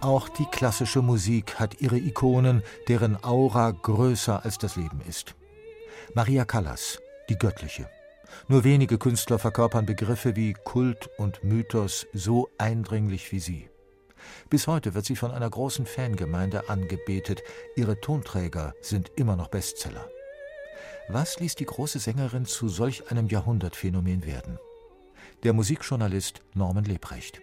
Auch die klassische Musik hat ihre Ikonen, deren Aura größer als das Leben ist. Maria Callas, die Göttliche. Nur wenige Künstler verkörpern Begriffe wie Kult und Mythos so eindringlich wie sie. Bis heute wird sie von einer großen Fangemeinde angebetet. Ihre Tonträger sind immer noch Bestseller. Was ließ die große Sängerin zu solch einem Jahrhundertphänomen werden? Der Musikjournalist Norman Lebrecht.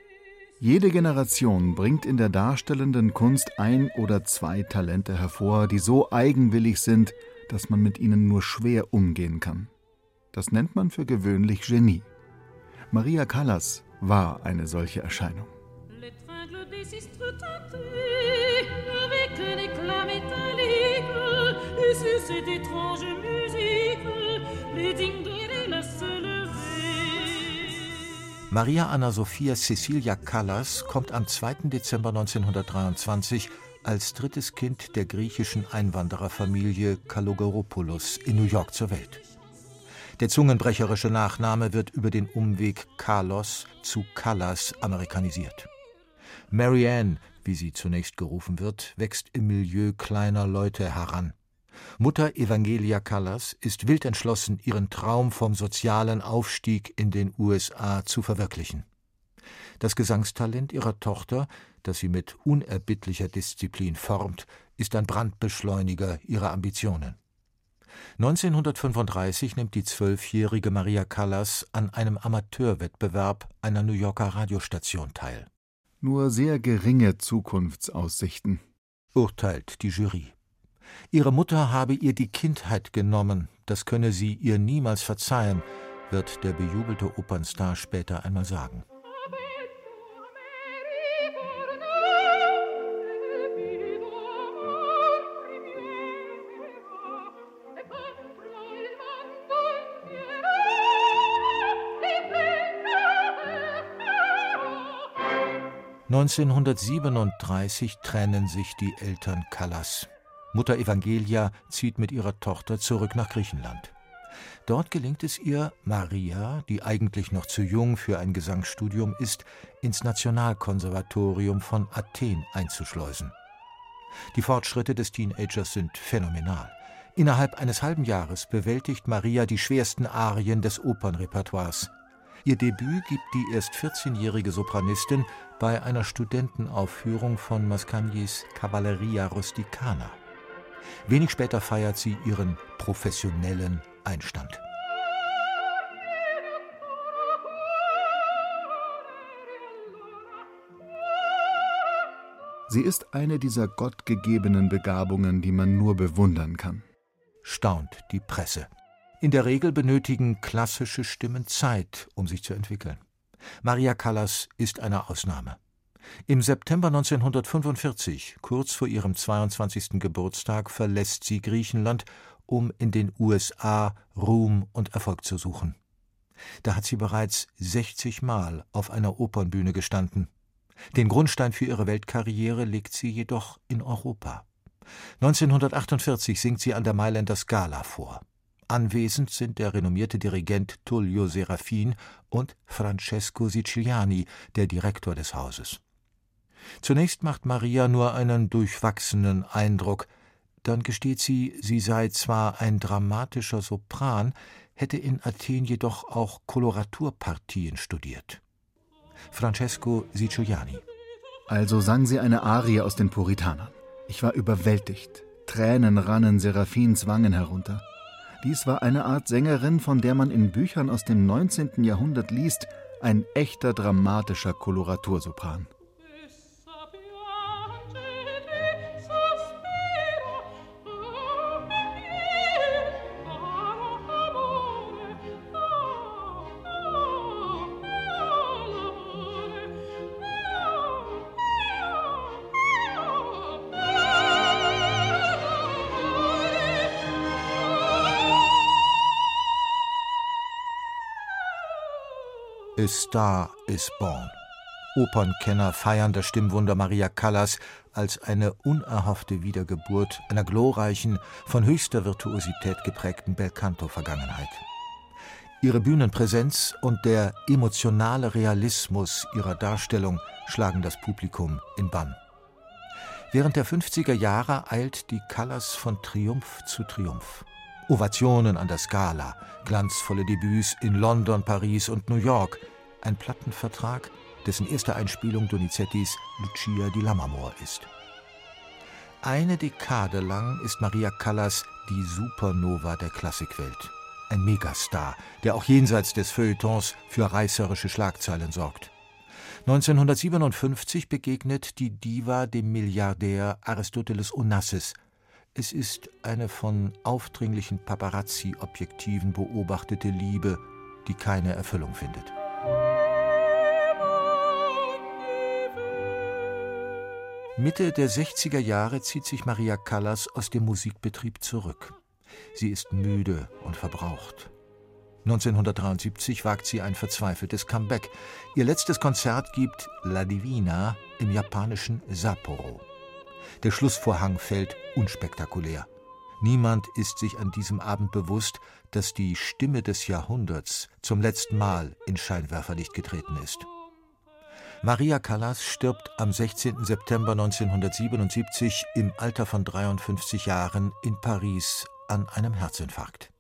Jede Generation bringt in der darstellenden Kunst ein oder zwei Talente hervor, die so eigenwillig sind, dass man mit ihnen nur schwer umgehen kann. Das nennt man für gewöhnlich Genie. Maria Callas war eine solche Erscheinung. cette étrange musique, les dignes Maria Anna Sophia Cecilia Callas kommt am 2. Dezember 1923 als drittes Kind der griechischen Einwandererfamilie Kalogeropoulos in New York zur Welt. Der zungenbrecherische Nachname wird über den Umweg Carlos zu Callas amerikanisiert. Marianne, wie sie zunächst gerufen wird, wächst im Milieu kleiner Leute heran. Mutter Evangelia Callas ist wild entschlossen, ihren Traum vom sozialen Aufstieg in den USA zu verwirklichen. Das Gesangstalent ihrer Tochter, das sie mit unerbittlicher Disziplin formt, ist ein Brandbeschleuniger ihrer Ambitionen. 1935 nimmt die zwölfjährige Maria Callas an einem Amateurwettbewerb einer New Yorker Radiostation teil. Nur sehr geringe Zukunftsaussichten, urteilt die Jury. Ihre Mutter habe ihr die Kindheit genommen, das könne sie ihr niemals verzeihen, wird der bejubelte Opernstar später einmal sagen. 1937 trennen sich die Eltern Callas. Mutter Evangelia zieht mit ihrer Tochter zurück nach Griechenland. Dort gelingt es ihr, Maria, die eigentlich noch zu jung für ein Gesangsstudium ist, ins Nationalkonservatorium von Athen einzuschleusen. Die Fortschritte des Teenagers sind phänomenal. Innerhalb eines halben Jahres bewältigt Maria die schwersten Arien des Opernrepertoires. Ihr Debüt gibt die erst 14-jährige Sopranistin bei einer Studentenaufführung von Mascagnis Cavalleria Rusticana. Wenig später feiert sie ihren professionellen Einstand. Sie ist eine dieser gottgegebenen Begabungen, die man nur bewundern kann. Staunt die Presse. In der Regel benötigen klassische Stimmen Zeit, um sich zu entwickeln. Maria Callas ist eine Ausnahme. Im September 1945, kurz vor ihrem 22. Geburtstag, verlässt sie Griechenland, um in den USA Ruhm und Erfolg zu suchen. Da hat sie bereits 60 Mal auf einer Opernbühne gestanden. Den Grundstein für ihre Weltkarriere legt sie jedoch in Europa. 1948 singt sie an der Mailänder Scala vor. Anwesend sind der renommierte Dirigent Tullio Serafin und Francesco Siciliani, der Direktor des Hauses. Zunächst macht Maria nur einen durchwachsenen Eindruck, dann gesteht sie, sie sei zwar ein dramatischer Sopran, hätte in Athen jedoch auch Koloraturpartien studiert. Francesco Siciliani. Also sang sie eine Arie aus den Puritanern. Ich war überwältigt. Tränen rannen Seraphins Wangen herunter. Dies war eine Art Sängerin, von der man in Büchern aus dem 19. Jahrhundert liest, ein echter dramatischer Koloratursopran. A Star is Born. Opernkenner feiern das Stimmwunder Maria Callas als eine unerhoffte Wiedergeburt einer glorreichen, von höchster Virtuosität geprägten Belcanto-Vergangenheit. Ihre Bühnenpräsenz und der emotionale Realismus ihrer Darstellung schlagen das Publikum in Bann. Während der 50er Jahre eilt die Callas von Triumph zu Triumph. Ovationen an der Scala, glanzvolle Debüts in London, Paris und New York, ein Plattenvertrag, dessen erste Einspielung Donizettis Lucia di Lammermoor ist. Eine Dekade lang ist Maria Callas die Supernova der Klassikwelt. Ein Megastar, der auch jenseits des Feuilletons für reißerische Schlagzeilen sorgt. 1957 begegnet die Diva dem Milliardär Aristoteles Onassis. Es ist eine von aufdringlichen Paparazzi-Objektiven beobachtete Liebe, die keine Erfüllung findet. Mitte der 60er Jahre zieht sich Maria Callas aus dem Musikbetrieb zurück. Sie ist müde und verbraucht. 1973 wagt sie ein verzweifeltes Comeback. Ihr letztes Konzert gibt La Divina im japanischen Sapporo. Der Schlussvorhang fällt unspektakulär. Niemand ist sich an diesem Abend bewusst, dass die Stimme des Jahrhunderts zum letzten Mal in Scheinwerferlicht getreten ist. Maria Callas stirbt am 16. September 1977 im Alter von 53 Jahren in Paris an einem Herzinfarkt.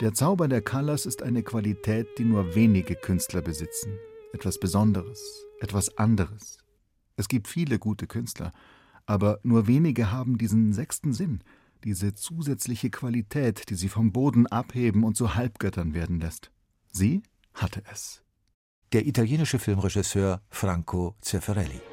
Der Zauber der Callas ist eine Qualität, die nur wenige Künstler besitzen. Etwas Besonderes, etwas anderes. Es gibt viele gute Künstler, aber nur wenige haben diesen sechsten Sinn, diese zusätzliche Qualität, die sie vom Boden abheben und zu Halbgöttern werden lässt. Sie hatte es der italienische Filmregisseur Franco Zeffirelli.